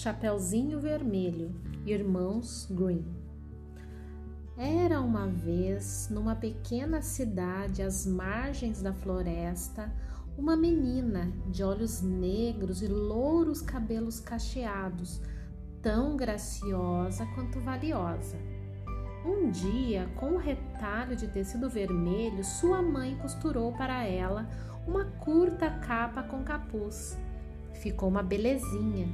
Chapeuzinho Vermelho, Irmãos Green. Era uma vez, numa pequena cidade às margens da floresta, uma menina de olhos negros e louros cabelos cacheados, tão graciosa quanto valiosa. Um dia, com um retalho de tecido vermelho, sua mãe costurou para ela uma curta capa com capuz. Ficou uma belezinha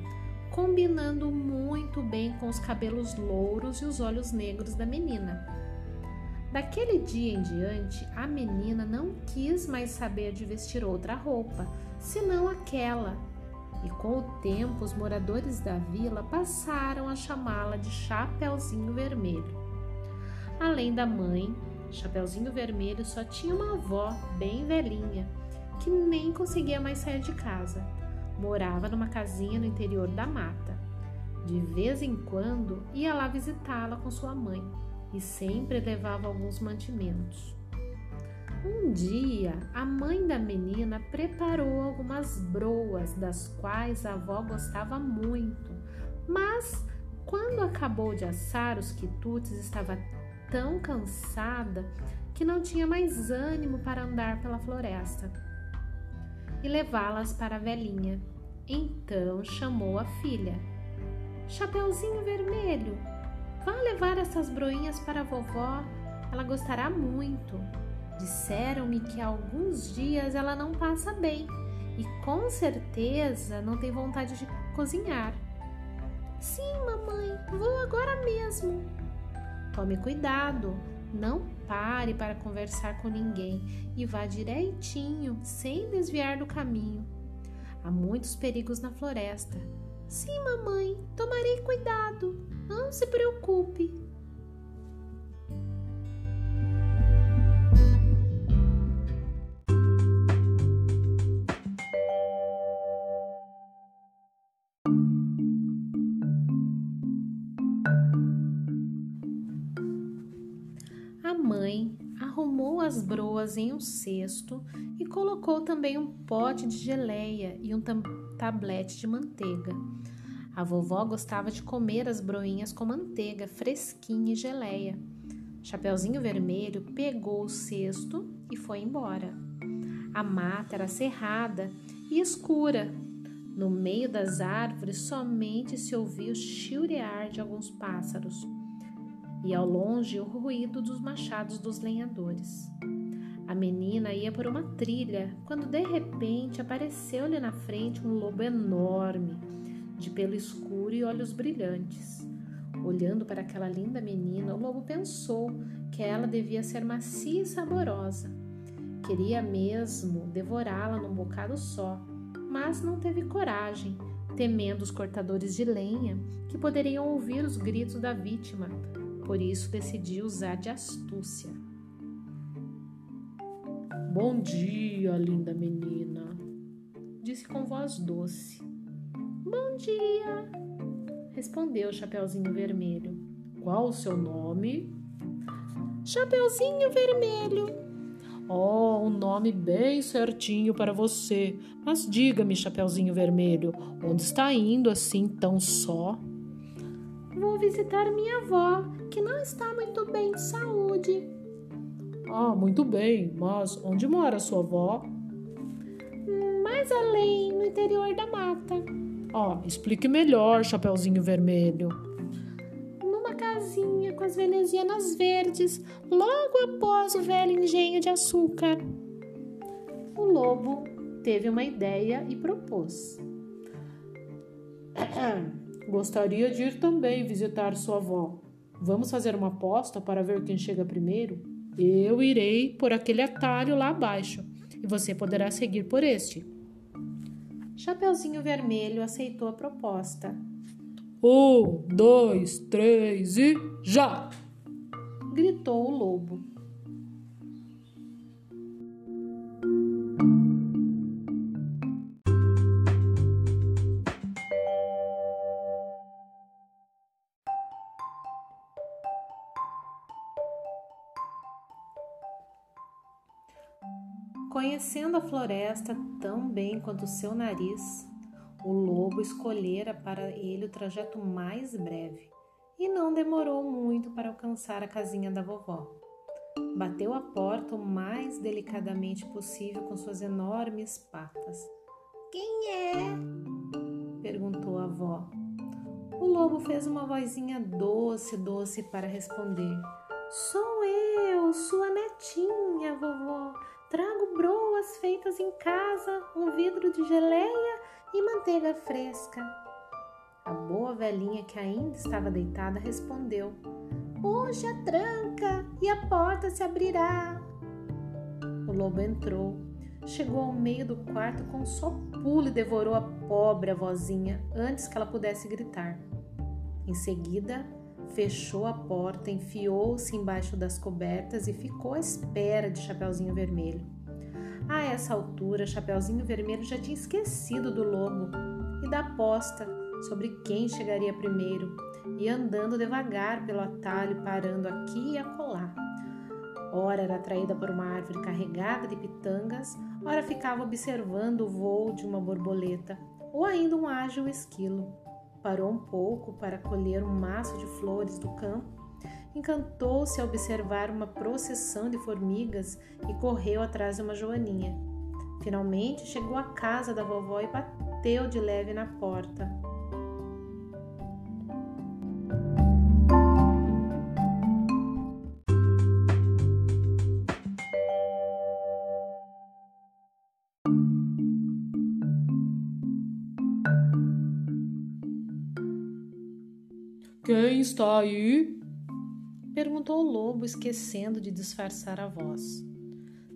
combinando muito bem com os cabelos louros e os olhos negros da menina. Daquele dia em diante, a menina não quis mais saber de vestir outra roupa, senão aquela. E com o tempo, os moradores da vila passaram a chamá-la de Chapeuzinho Vermelho. Além da mãe, Chapeuzinho Vermelho só tinha uma avó bem velhinha, que nem conseguia mais sair de casa Morava numa casinha no interior da mata. De vez em quando ia lá visitá-la com sua mãe e sempre levava alguns mantimentos. Um dia, a mãe da menina preparou algumas broas, das quais a avó gostava muito, mas quando acabou de assar os quitutes, estava tão cansada que não tinha mais ânimo para andar pela floresta e levá-las para a velhinha. Então chamou a filha. Chapeuzinho vermelho, vá levar essas broinhas para a vovó, ela gostará muito. Disseram-me que há alguns dias ela não passa bem e com certeza não tem vontade de cozinhar. Sim, mamãe, vou agora mesmo. Tome cuidado, não pare para conversar com ninguém e vá direitinho, sem desviar do caminho. Há muitos perigos na floresta. Sim, mamãe, tomarei cuidado. Não se preocupe. Mãe arrumou as broas em um cesto e colocou também um pote de geleia e um tablete de manteiga. A vovó gostava de comer as broinhas com manteiga fresquinha e geleia. Chapeuzinho Vermelho pegou o cesto e foi embora. A mata era cerrada e escura. No meio das árvores somente se ouvia o chilrear de alguns pássaros e ao longe o ruído dos machados dos lenhadores. A menina ia por uma trilha quando de repente apareceu-lhe na frente um lobo enorme, de pelo escuro e olhos brilhantes. Olhando para aquela linda menina, o lobo pensou que ela devia ser macia e saborosa. Queria mesmo devorá-la num bocado só, mas não teve coragem, temendo os cortadores de lenha que poderiam ouvir os gritos da vítima, por isso decidi usar de astúcia. Bom dia, linda menina, disse com voz doce. Bom dia, respondeu o Chapeuzinho Vermelho. Qual o seu nome? Chapeuzinho Vermelho. Oh, um nome bem certinho para você. Mas diga-me, Chapeuzinho Vermelho, onde está indo assim tão só? Vou visitar minha avó, que não está muito bem de saúde. Ah, muito bem, mas onde mora sua avó? Mais além, no interior da mata. Ah, explique melhor, Chapeuzinho Vermelho. Numa casinha com as venezianas verdes, logo após o velho engenho de açúcar. O lobo teve uma ideia e propôs. Gostaria de ir também visitar sua avó. Vamos fazer uma aposta para ver quem chega primeiro? Eu irei por aquele atalho lá abaixo e você poderá seguir por este. Chapeuzinho Vermelho aceitou a proposta. Um, dois, três e já! gritou o lobo. Floresta tão bem quanto seu nariz, O lobo escolhera para ele o trajeto mais breve e não demorou muito para alcançar a casinha da vovó. Bateu a porta o mais delicadamente possível com suas enormes patas. Quem é? perguntou a avó. O lobo fez uma vozinha doce, doce para responder. Sou eu, sua netinha, em casa, um vidro de geleia e manteiga fresca. A boa velhinha, que ainda estava deitada, respondeu: Puxe a tranca e a porta se abrirá. O lobo entrou, chegou ao meio do quarto com um só pulo e devorou a pobre vozinha antes que ela pudesse gritar. Em seguida, fechou a porta, enfiou-se embaixo das cobertas e ficou à espera de Chapeuzinho Vermelho. A essa altura, Chapeuzinho Vermelho já tinha esquecido do lobo e da aposta sobre quem chegaria primeiro, e andando devagar pelo atalho, parando aqui e acolá. Ora era atraída por uma árvore carregada de pitangas, ora ficava observando o voo de uma borboleta, ou ainda um ágil esquilo parou um pouco para colher um maço de flores do campo, encantou-se a observar uma procissão de formigas e correu atrás de uma joaninha. Finalmente chegou à casa da vovó e bateu de leve na porta. Quem está aí? Perguntou o lobo, esquecendo de disfarçar a voz.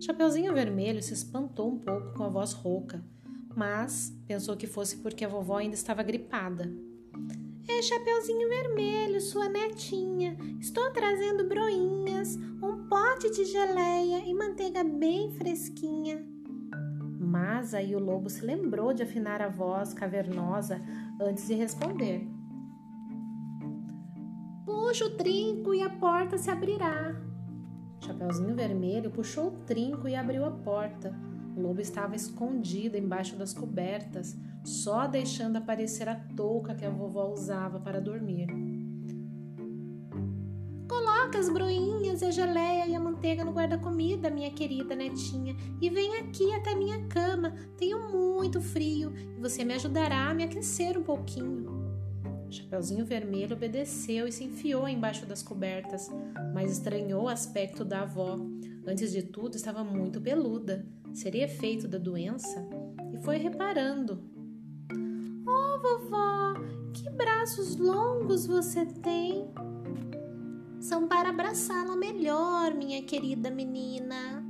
Chapeuzinho Vermelho se espantou um pouco com a voz rouca, mas pensou que fosse porque a vovó ainda estava gripada. É Chapeuzinho Vermelho, sua netinha. Estou trazendo broinhas, um pote de geleia e manteiga bem fresquinha. Mas aí o lobo se lembrou de afinar a voz cavernosa antes de responder. Puxa o trinco e a porta se abrirá. Chapeuzinho Vermelho puxou o trinco e abriu a porta. O lobo estava escondido embaixo das cobertas, só deixando aparecer a touca que a vovó usava para dormir. Coloca as broinhas, a geleia e a manteiga no guarda-comida, minha querida netinha, e vem aqui até minha cama. Tenho muito frio e você me ajudará a me aquecer um pouquinho. Chapeuzinho Vermelho obedeceu e se enfiou embaixo das cobertas, mas estranhou o aspecto da avó. Antes de tudo, estava muito peluda. Seria efeito da doença? E foi reparando. Oh, vovó, que braços longos você tem! São para abraçá-la melhor, minha querida menina.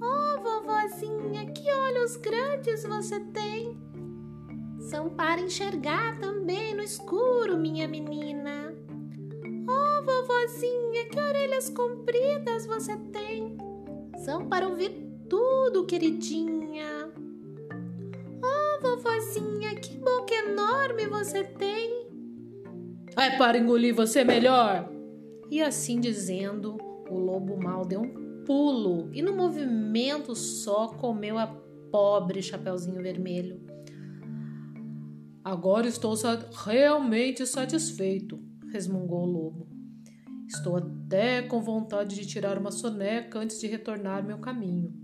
Oh, vovozinha, que olhos grandes você tem! São para enxergar também no escuro, minha menina. Oh, vovozinha, que orelhas compridas você tem! São para ouvir tudo, queridinha. Oh, vovozinha, que boca enorme você tem! É para engolir você melhor! E assim dizendo, o lobo mal deu um pulo e, no movimento só, comeu a pobre Chapeuzinho Vermelho. Agora estou realmente satisfeito, resmungou o lobo. Estou até com vontade de tirar uma soneca antes de retornar meu caminho.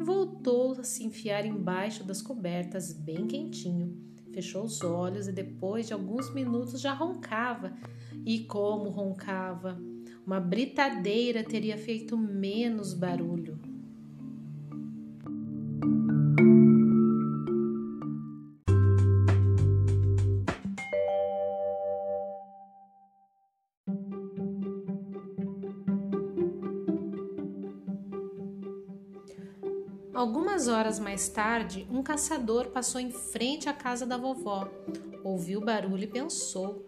E voltou a se enfiar embaixo das cobertas, bem quentinho. Fechou os olhos e depois de alguns minutos já roncava. E como roncava! Uma britadeira teria feito menos barulho. Algumas horas mais tarde, um caçador passou em frente à casa da vovó, ouviu o barulho e pensou: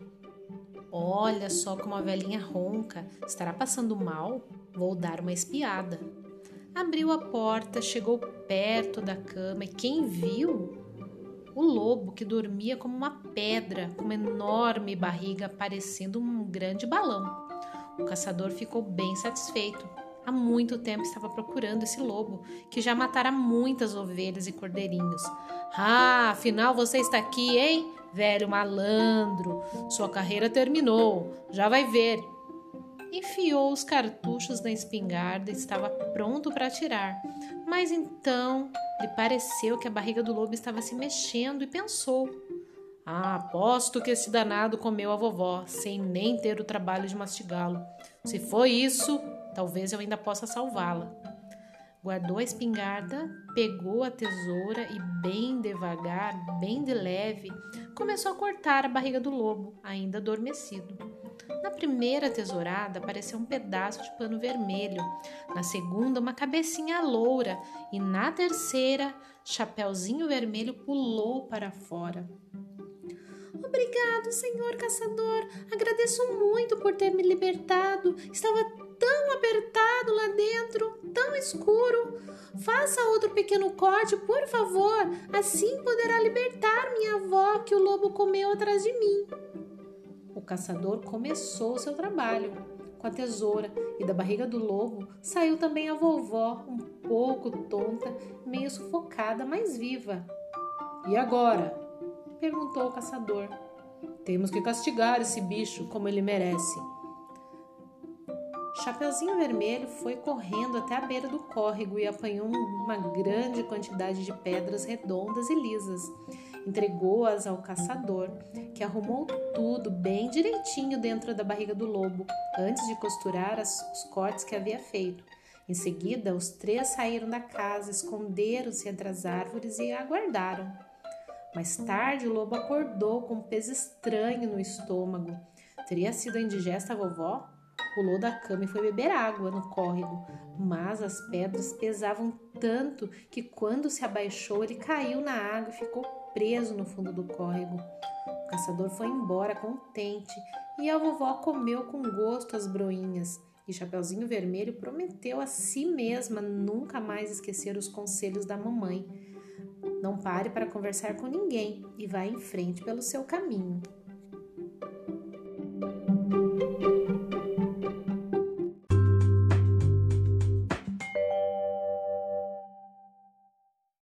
Olha só como a velhinha ronca, estará passando mal? Vou dar uma espiada. Abriu a porta, chegou perto da cama e quem viu? O lobo que dormia como uma pedra, com uma enorme barriga parecendo um grande balão. O caçador ficou bem satisfeito há muito tempo estava procurando esse lobo, que já matara muitas ovelhas e cordeirinhos. Ah, afinal você está aqui, hein? Velho malandro, sua carreira terminou, já vai ver. Enfiou os cartuchos na espingarda e estava pronto para atirar. Mas então lhe pareceu que a barriga do lobo estava se mexendo e pensou: Ah, aposto que esse danado comeu a vovó, sem nem ter o trabalho de mastigá-lo. Se foi isso, talvez eu ainda possa salvá-la. Guardou a espingarda, pegou a tesoura e, bem devagar, bem de leve, começou a cortar a barriga do lobo, ainda adormecido. Na primeira tesourada apareceu um pedaço de pano vermelho, na segunda, uma cabecinha loura, e na terceira, Chapeuzinho Vermelho pulou para fora. Obrigado, senhor caçador. Agradeço muito por ter me libertado. Estava tão apertado lá dentro, tão escuro. Faça outro pequeno corte, por favor. Assim poderá libertar minha avó que o lobo comeu atrás de mim. O caçador começou seu trabalho com a tesoura e da barriga do lobo saiu também a vovó, um pouco tonta, meio sufocada, mas viva. E agora? perguntou o caçador. Temos que castigar esse bicho como ele merece. Chapeuzinho Vermelho foi correndo até a beira do córrego e apanhou uma grande quantidade de pedras redondas e lisas. Entregou-as ao caçador, que arrumou tudo bem direitinho dentro da barriga do lobo, antes de costurar os cortes que havia feito. Em seguida, os três saíram da casa, esconderam-se entre as árvores e aguardaram. Mais tarde, o lobo acordou com um peso estranho no estômago. Teria sido a indigesta vovó? Pulou da cama e foi beber água no córrego, mas as pedras pesavam tanto que quando se abaixou ele caiu na água e ficou preso no fundo do córrego. O caçador foi embora contente e a vovó comeu com gosto as broinhas. E Chapeuzinho Vermelho prometeu a si mesma nunca mais esquecer os conselhos da mamãe. Não pare para conversar com ninguém e vá em frente pelo seu caminho.